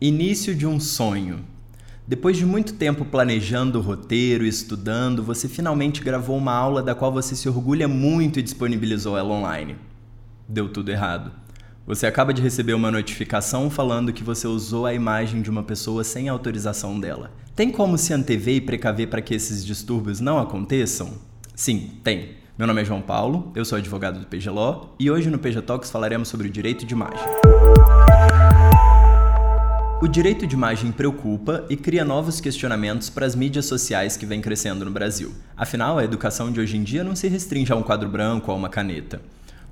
Início de um sonho. Depois de muito tempo planejando o roteiro estudando, você finalmente gravou uma aula da qual você se orgulha muito e disponibilizou ela online. Deu tudo errado. Você acaba de receber uma notificação falando que você usou a imagem de uma pessoa sem autorização dela. Tem como se antever e precaver para que esses distúrbios não aconteçam? Sim, tem. Meu nome é João Paulo, eu sou advogado do PGLO e hoje no PG Talks falaremos sobre o direito de imagem. O direito de imagem preocupa e cria novos questionamentos para as mídias sociais que vêm crescendo no Brasil. Afinal, a educação de hoje em dia não se restringe a um quadro branco ou a uma caneta.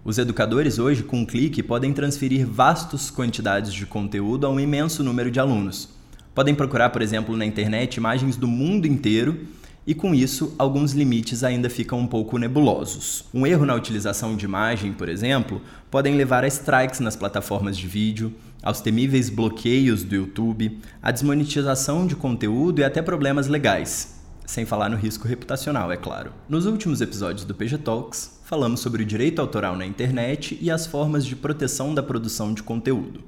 Os educadores hoje, com um clique, podem transferir vastas quantidades de conteúdo a um imenso número de alunos. Podem procurar, por exemplo, na internet imagens do mundo inteiro e com isso alguns limites ainda ficam um pouco nebulosos. Um erro na utilização de imagem, por exemplo, podem levar a strikes nas plataformas de vídeo, aos temíveis bloqueios do YouTube, à desmonetização de conteúdo e até problemas legais. Sem falar no risco reputacional, é claro. Nos últimos episódios do PG Talks, falamos sobre o direito autoral na internet e as formas de proteção da produção de conteúdo.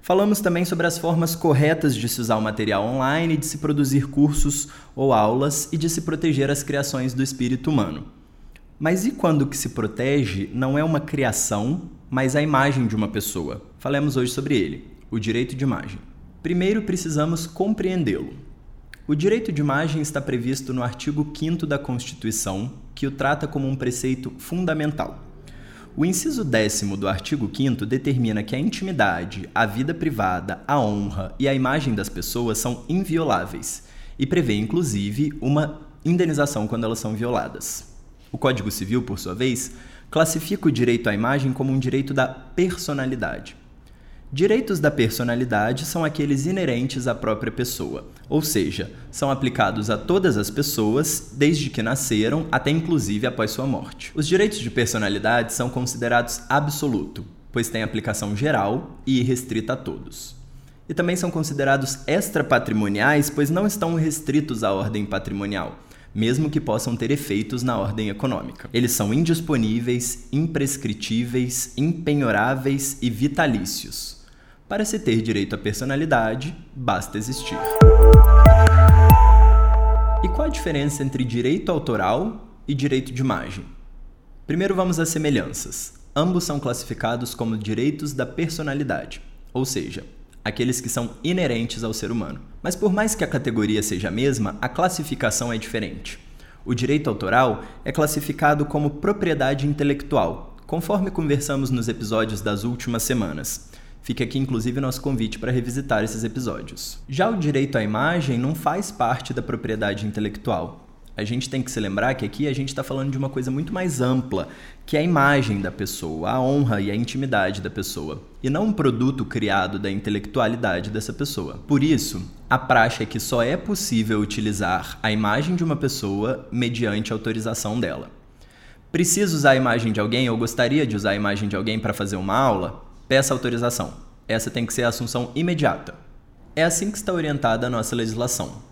Falamos também sobre as formas corretas de se usar o material online, de se produzir cursos ou aulas e de se proteger as criações do espírito humano. Mas e quando o que se protege não é uma criação, mas a imagem de uma pessoa? Falemos hoje sobre ele, o direito de imagem. Primeiro precisamos compreendê-lo. O direito de imagem está previsto no artigo 5 da Constituição, que o trata como um preceito fundamental. O inciso décimo do artigo 5 determina que a intimidade, a vida privada, a honra e a imagem das pessoas são invioláveis e prevê, inclusive, uma indenização quando elas são violadas. O Código Civil, por sua vez, classifica o direito à imagem como um direito da personalidade. Direitos da personalidade são aqueles inerentes à própria pessoa, ou seja, são aplicados a todas as pessoas desde que nasceram até inclusive após sua morte. Os direitos de personalidade são considerados absoluto, pois têm aplicação geral e irrestrita a todos. E também são considerados extrapatrimoniais, pois não estão restritos à ordem patrimonial mesmo que possam ter efeitos na ordem econômica. Eles são indisponíveis, imprescritíveis, impenhoráveis e vitalícios. Para se ter direito à personalidade, basta existir. E qual a diferença entre direito autoral e direito de imagem? Primeiro vamos às semelhanças. Ambos são classificados como direitos da personalidade, ou seja, aqueles que são inerentes ao ser humano. Mas por mais que a categoria seja a mesma, a classificação é diferente. O direito autoral é classificado como propriedade intelectual, conforme conversamos nos episódios das últimas semanas. Fica aqui inclusive nosso convite para revisitar esses episódios. Já o direito à imagem não faz parte da propriedade intelectual a gente tem que se lembrar que aqui a gente está falando de uma coisa muito mais ampla, que é a imagem da pessoa, a honra e a intimidade da pessoa, e não um produto criado da intelectualidade dessa pessoa. Por isso, a praxe é que só é possível utilizar a imagem de uma pessoa mediante autorização dela. Preciso usar a imagem de alguém ou gostaria de usar a imagem de alguém para fazer uma aula? Peça autorização. Essa tem que ser a assunção imediata. É assim que está orientada a nossa legislação.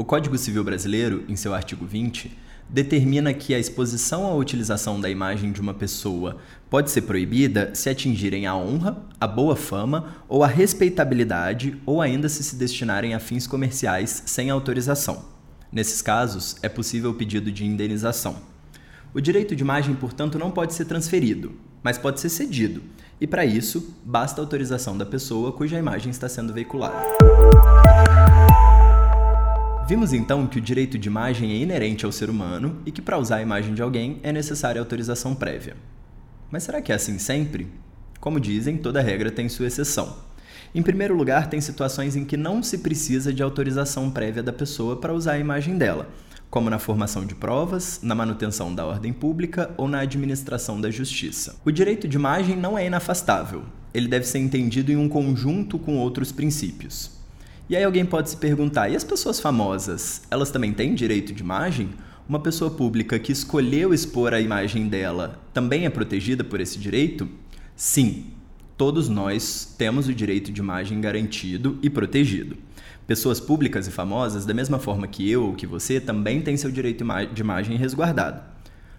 O Código Civil Brasileiro, em seu artigo 20, determina que a exposição ou utilização da imagem de uma pessoa pode ser proibida se atingirem a honra, a boa fama ou a respeitabilidade ou ainda se se destinarem a fins comerciais sem autorização. Nesses casos, é possível o pedido de indenização. O direito de imagem, portanto, não pode ser transferido, mas pode ser cedido, e para isso, basta a autorização da pessoa cuja imagem está sendo veiculada. Vimos então que o direito de imagem é inerente ao ser humano e que para usar a imagem de alguém é necessária autorização prévia. Mas será que é assim sempre? Como dizem, toda regra tem sua exceção. Em primeiro lugar, tem situações em que não se precisa de autorização prévia da pessoa para usar a imagem dela, como na formação de provas, na manutenção da ordem pública ou na administração da justiça. O direito de imagem não é inafastável, ele deve ser entendido em um conjunto com outros princípios. E aí alguém pode se perguntar: e as pessoas famosas, elas também têm direito de imagem? Uma pessoa pública que escolheu expor a imagem dela também é protegida por esse direito? Sim, todos nós temos o direito de imagem garantido e protegido. Pessoas públicas e famosas, da mesma forma que eu ou que você, também têm seu direito de imagem resguardado.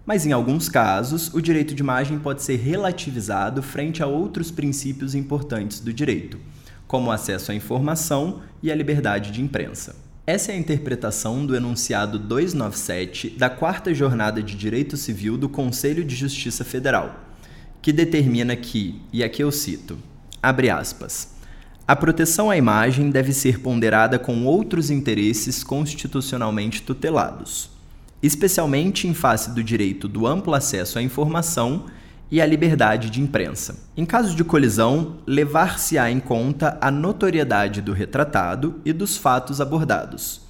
Mas em alguns casos, o direito de imagem pode ser relativizado frente a outros princípios importantes do direito como o acesso à informação e a liberdade de imprensa. Essa é a interpretação do enunciado 297 da Quarta Jornada de Direito Civil do Conselho de Justiça Federal, que determina que, e aqui eu cito, abre aspas, a proteção à imagem deve ser ponderada com outros interesses constitucionalmente tutelados, especialmente em face do direito do amplo acesso à informação e à liberdade de imprensa. Em caso de colisão, levar-se-á em conta a notoriedade do retratado e dos fatos abordados,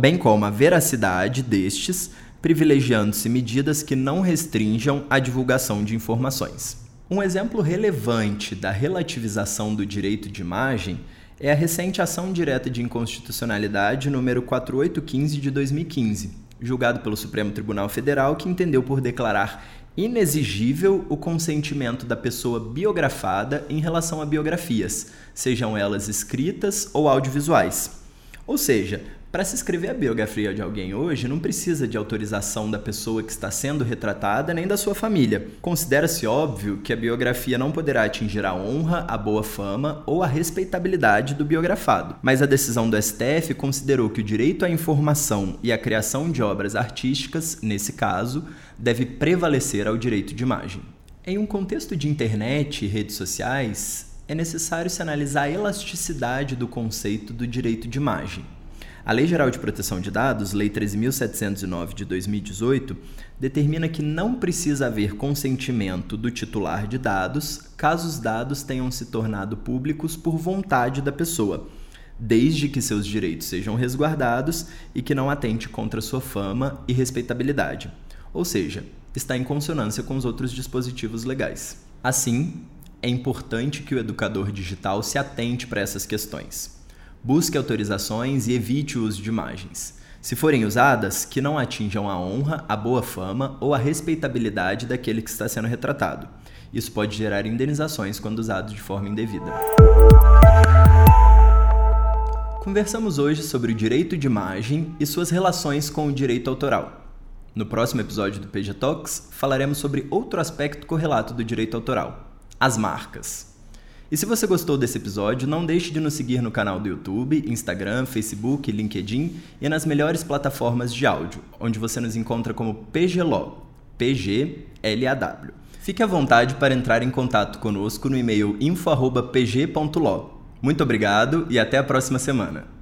bem como a veracidade destes, privilegiando-se medidas que não restringam a divulgação de informações. Um exemplo relevante da relativização do direito de imagem é a recente ação direta de inconstitucionalidade número 4815 de 2015, julgado pelo Supremo Tribunal Federal, que entendeu por declarar inexigível o consentimento da pessoa biografada em relação a biografias, sejam elas escritas ou audiovisuais. Ou seja, para se escrever a biografia de alguém hoje, não precisa de autorização da pessoa que está sendo retratada nem da sua família. Considera-se óbvio que a biografia não poderá atingir a honra, a boa fama ou a respeitabilidade do biografado. Mas a decisão do STF considerou que o direito à informação e à criação de obras artísticas, nesse caso, deve prevalecer ao direito de imagem. Em um contexto de internet e redes sociais, é necessário se analisar a elasticidade do conceito do direito de imagem. A Lei Geral de Proteção de Dados, Lei 13.709 de 2018, determina que não precisa haver consentimento do titular de dados caso os dados tenham se tornado públicos por vontade da pessoa, desde que seus direitos sejam resguardados e que não atente contra sua fama e respeitabilidade. Ou seja, está em consonância com os outros dispositivos legais. Assim, é importante que o educador digital se atente para essas questões. Busque autorizações e evite o uso de imagens. Se forem usadas, que não atinjam a honra, a boa fama ou a respeitabilidade daquele que está sendo retratado. Isso pode gerar indenizações quando usado de forma indevida. Conversamos hoje sobre o direito de imagem e suas relações com o direito autoral. No próximo episódio do PG Talks, falaremos sobre outro aspecto correlato do direito autoral: as marcas. E se você gostou desse episódio, não deixe de nos seguir no canal do YouTube, Instagram, Facebook, LinkedIn e nas melhores plataformas de áudio, onde você nos encontra como PGLAW, P-G-L-A-W. Fique à vontade para entrar em contato conosco no e-mail info.pg.law. Muito obrigado e até a próxima semana.